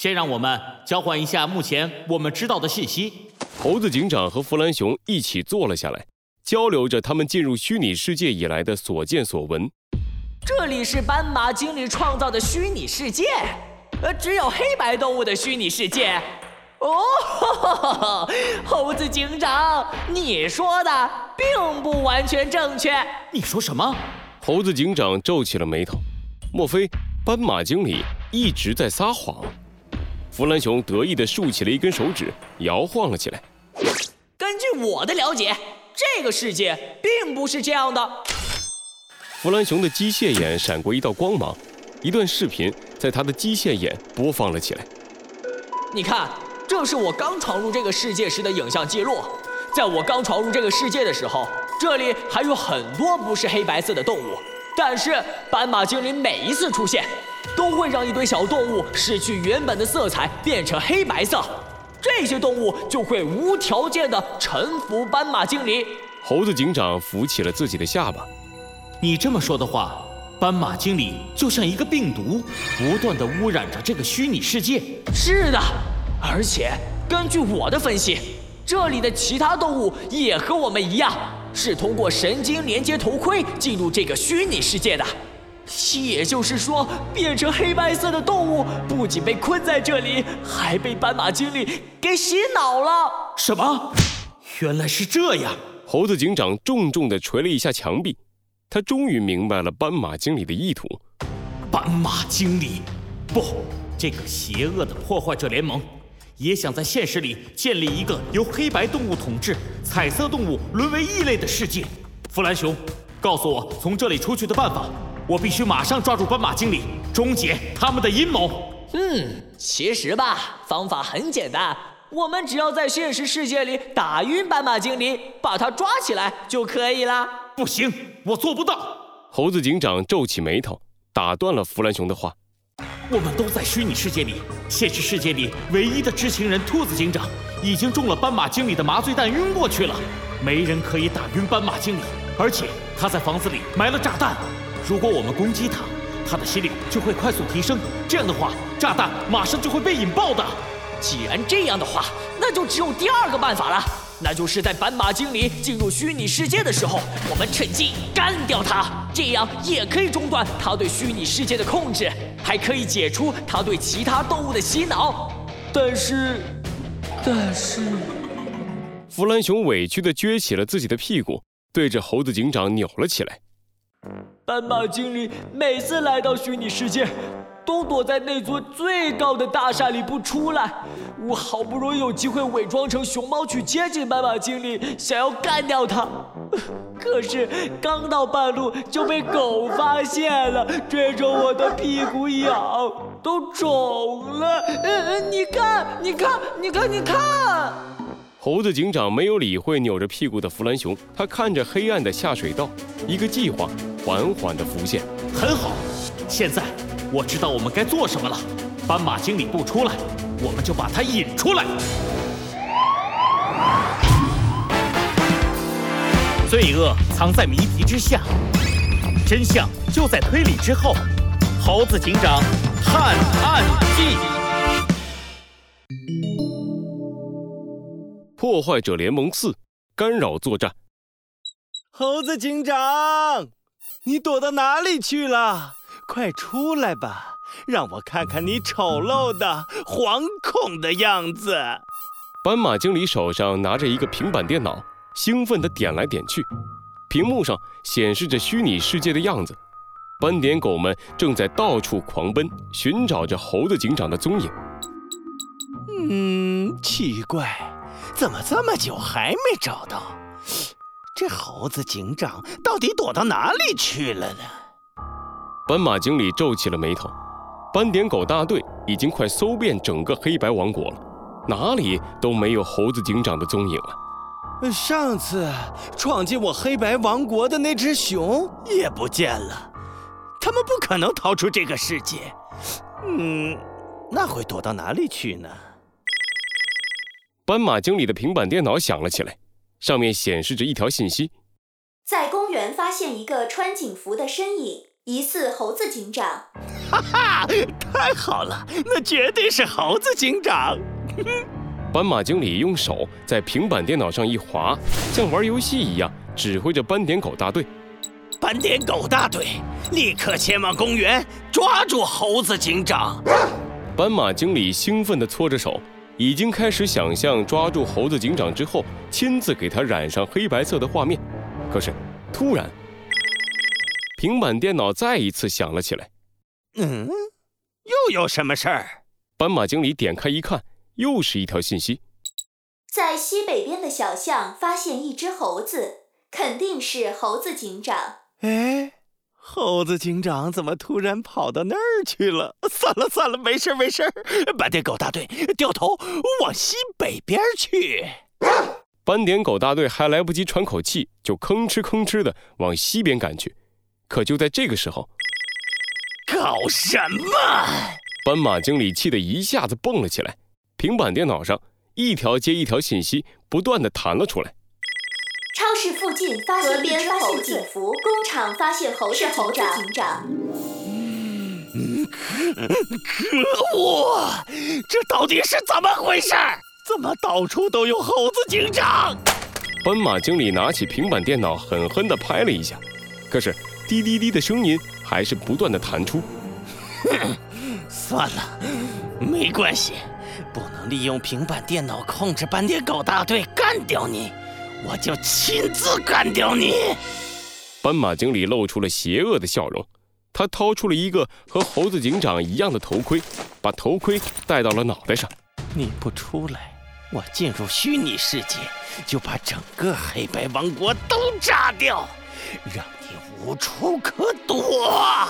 先让我们交换一下目前我们知道的信息。猴子警长和弗兰熊一起坐了下来，交流着他们进入虚拟世界以来的所见所闻。这里是斑马经理创造的虚拟世界，呃，只有黑白动物的虚拟世界。哦，猴子警长，你说的并不完全正确。你说什么？猴子警长皱起了眉头。莫非斑马经理一直在撒谎？弗兰熊得意地竖起了一根手指，摇晃了起来。根据我的了解，这个世界并不是这样的。弗兰熊的机械眼闪过一道光芒，一段视频在他的机械眼播放了起来。你看。这是我刚闯入这个世界时的影像记录。在我刚闯入这个世界的时候，这里还有很多不是黑白色的动物。但是斑马精灵每一次出现，都会让一堆小动物失去原本的色彩，变成黑白色。这些动物就会无条件的臣服斑马精灵。猴子警长扶起了自己的下巴。你这么说的话，斑马精灵就像一个病毒，不断的污染着这个虚拟世界。是的。而且根据我的分析，这里的其他动物也和我们一样，是通过神经连接头盔进入这个虚拟世界的。也就是说，变成黑白色的动物不仅被困在这里，还被斑马经理给洗脑了。什么？原来是这样！猴子警长重重地捶了一下墙壁，他终于明白了斑马经理的意图。斑马经理，不，这个邪恶的破坏者联盟。也想在现实里建立一个由黑白动物统治、彩色动物沦为异类的世界。弗兰熊，告诉我从这里出去的办法。我必须马上抓住斑马经理，终结他们的阴谋。嗯，其实吧，方法很简单，我们只要在现实世界里打晕斑马经理，把他抓起来就可以了。不行，我做不到。猴子警长皱起眉头，打断了弗兰熊的话。我们都在虚拟世界里，现实世界里唯一的知情人兔子警长已经中了斑马经理的麻醉弹晕过去了，没人可以打晕斑马经理，而且他在房子里埋了炸弹，如果我们攻击他，他的心率就会快速提升，这样的话炸弹马上就会被引爆的。既然这样的话，那就只有第二个办法了。那就是在斑马精灵进入虚拟世界的时候，我们趁机干掉它，这样也可以中断他对虚拟世界的控制，还可以解除他对其他动物的洗脑。但是，但是，弗兰熊委屈地撅起了自己的屁股，对着猴子警长扭了起来。斑马精灵每次来到虚拟世界。都躲在那座最高的大厦里不出来。我好不容易有机会伪装成熊猫去接近斑马经理，想要干掉他，可是刚到半路就被狗发现了，追着我的屁股咬，都肿了。嗯，你看，你看，你看，你看。猴子警长没有理会扭着屁股的弗兰熊，他看着黑暗的下水道，一个计划缓缓地浮现。很好，现在。我知道我们该做什么了。斑马经理不出来，我们就把他引出来。罪恶藏在谜题之下，真相就在推理之后。猴子警长探案记：破坏者联盟四干扰作战。猴子警长，你躲到哪里去了？快出来吧，让我看看你丑陋的、惶恐的样子。斑马经理手上拿着一个平板电脑，兴奋地点来点去，屏幕上显示着虚拟世界的样子。斑点狗们正在到处狂奔，寻找着猴子警长的踪影。嗯，奇怪，怎么这么久还没找到？这猴子警长到底躲到哪里去了呢？斑马经理皱起了眉头，斑点狗大队已经快搜遍整个黑白王国了，哪里都没有猴子警长的踪影了。上次闯进我黑白王国的那只熊也不见了，他们不可能逃出这个世界。嗯，那会躲到哪里去呢？斑马经理的平板电脑响了起来，上面显示着一条信息：在公园发现一个穿警服的身影。疑似猴子警长，哈哈，太好了，那绝对是猴子警长。斑马经理用手在平板电脑上一划，像玩游戏一样指挥着斑点狗大队。斑点狗大队，立刻前往公园，抓住猴子警长。斑马经理兴奋地搓着手，已经开始想象抓住猴子警长之后，亲自给他染上黑白色的画面。可是，突然，平板电脑再一次响了起来。嗯，又有什么事儿？斑马经理点开一看，又是一条信息：在西北边的小巷发现一只猴子，肯定是猴子警长。哎，猴子警长怎么突然跑到那儿去了？算了算了，没事没事。斑点狗大队掉头往西北边去。斑点狗大队还来不及喘口气，就吭哧吭哧的往西边赶去。可就在这个时候，搞什么？斑马经理气得一下子蹦了起来。平板电脑上一条接一条信息不断的弹了出来。超市附近发现一只猴子，工厂发现猴子警长。可恶！这到底是怎么回事？怎么到处都有猴子警长？斑马经理拿起平板电脑，狠狠地拍了一下，可是滴滴滴的声音还是不断的弹出。哼，算了，没关系，不能利用平板电脑控制斑点狗大队干掉你。我就亲自干掉你！斑马经理露出了邪恶的笑容，他掏出了一个和猴子警长一样的头盔，把头盔戴到了脑袋上。你不出来，我进入虚拟世界，就把整个黑白王国都炸掉，让你无处可躲。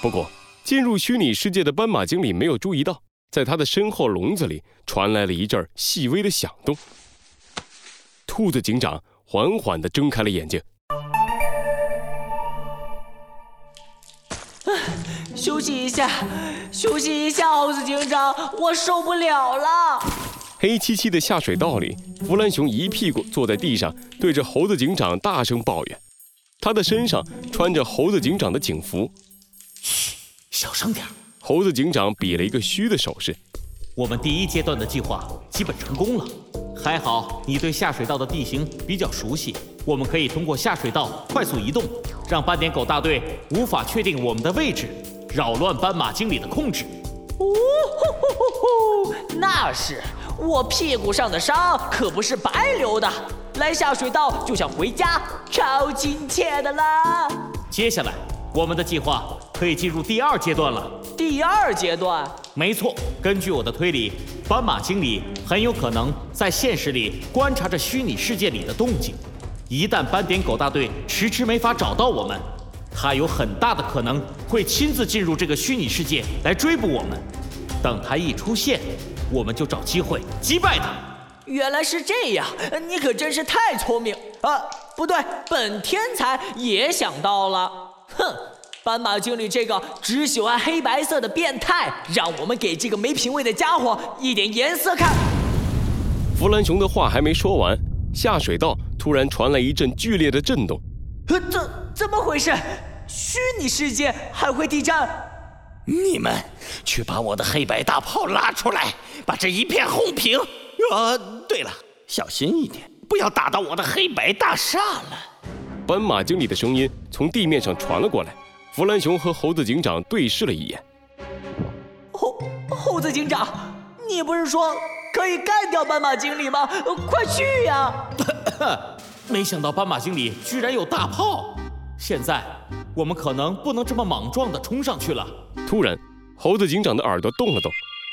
不过，进入虚拟世界的斑马经理没有注意到。在他的身后笼子里传来了一阵细微的响动。兔子警长缓缓的睁开了眼睛。休息一下，休息一下，猴子警长，我受不了了。黑漆漆的下水道里，弗兰熊一屁股坐在地上，对着猴子警长大声抱怨。他的身上穿着猴子警长的警服。嘘，小声点。猴子警长比了一个嘘的手势。我们第一阶段的计划基本成功了，还好你对下水道的地形比较熟悉，我们可以通过下水道快速移动，让斑点狗大队无法确定我们的位置，扰乱斑马经理的控制。呜呼呼呼呼！那是我屁股上的伤可不是白流的，来下水道就像回家，超亲切的啦。接下来我们的计划可以进入第二阶段了。第二阶段，没错。根据我的推理，斑马经理很有可能在现实里观察着虚拟世界里的动静。一旦斑点狗大队迟迟没法找到我们，他有很大的可能会亲自进入这个虚拟世界来追捕我们。等他一出现，我们就找机会击败他。原来是这样，你可真是太聪明啊！不对，本天才也想到了。哼。斑马经理这个只喜欢黑白色的变态，让我们给这个没品位的家伙一点颜色看。弗兰熊的话还没说完，下水道突然传来一阵剧烈的震动。呃，怎怎么回事？虚拟世界还会地震？你们去把我的黑白大炮拉出来，把这一片轰平。呃，对了，小心一点，不要打到我的黑白大厦了。斑马经理的声音从地面上传了过来。弗兰熊和猴子警长对视了一眼。猴猴子警长，你不是说可以干掉斑马经理吗？快去呀！没想到斑马经理居然有大炮，现在我们可能不能这么莽撞地冲上去了。突然，猴子警长的耳朵动了动，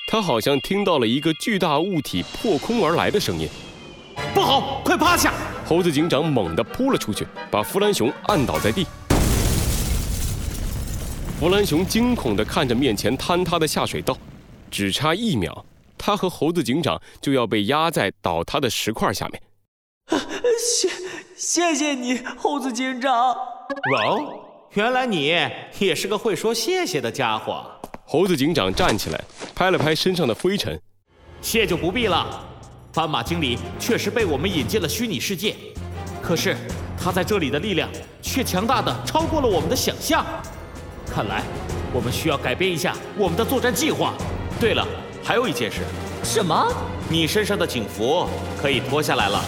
他好像听到了一个巨大物体破空而来的声音。不好，快趴下！猴子警长猛地扑了出去，把弗兰熊按倒在地。弗兰熊惊恐地看着面前坍塌的下水道，只差一秒，他和猴子警长就要被压在倒塌的石块下面。谢谢谢你，猴子警长。哦，原来你也是个会说谢谢的家伙。猴子警长站起来，拍了拍身上的灰尘。谢就不必了。斑马经理确实被我们引进了虚拟世界，可是他在这里的力量却强大的超过了我们的想象。看来我们需要改变一下我们的作战计划。对了，还有一件事，什么？你身上的警服可以脱下来了。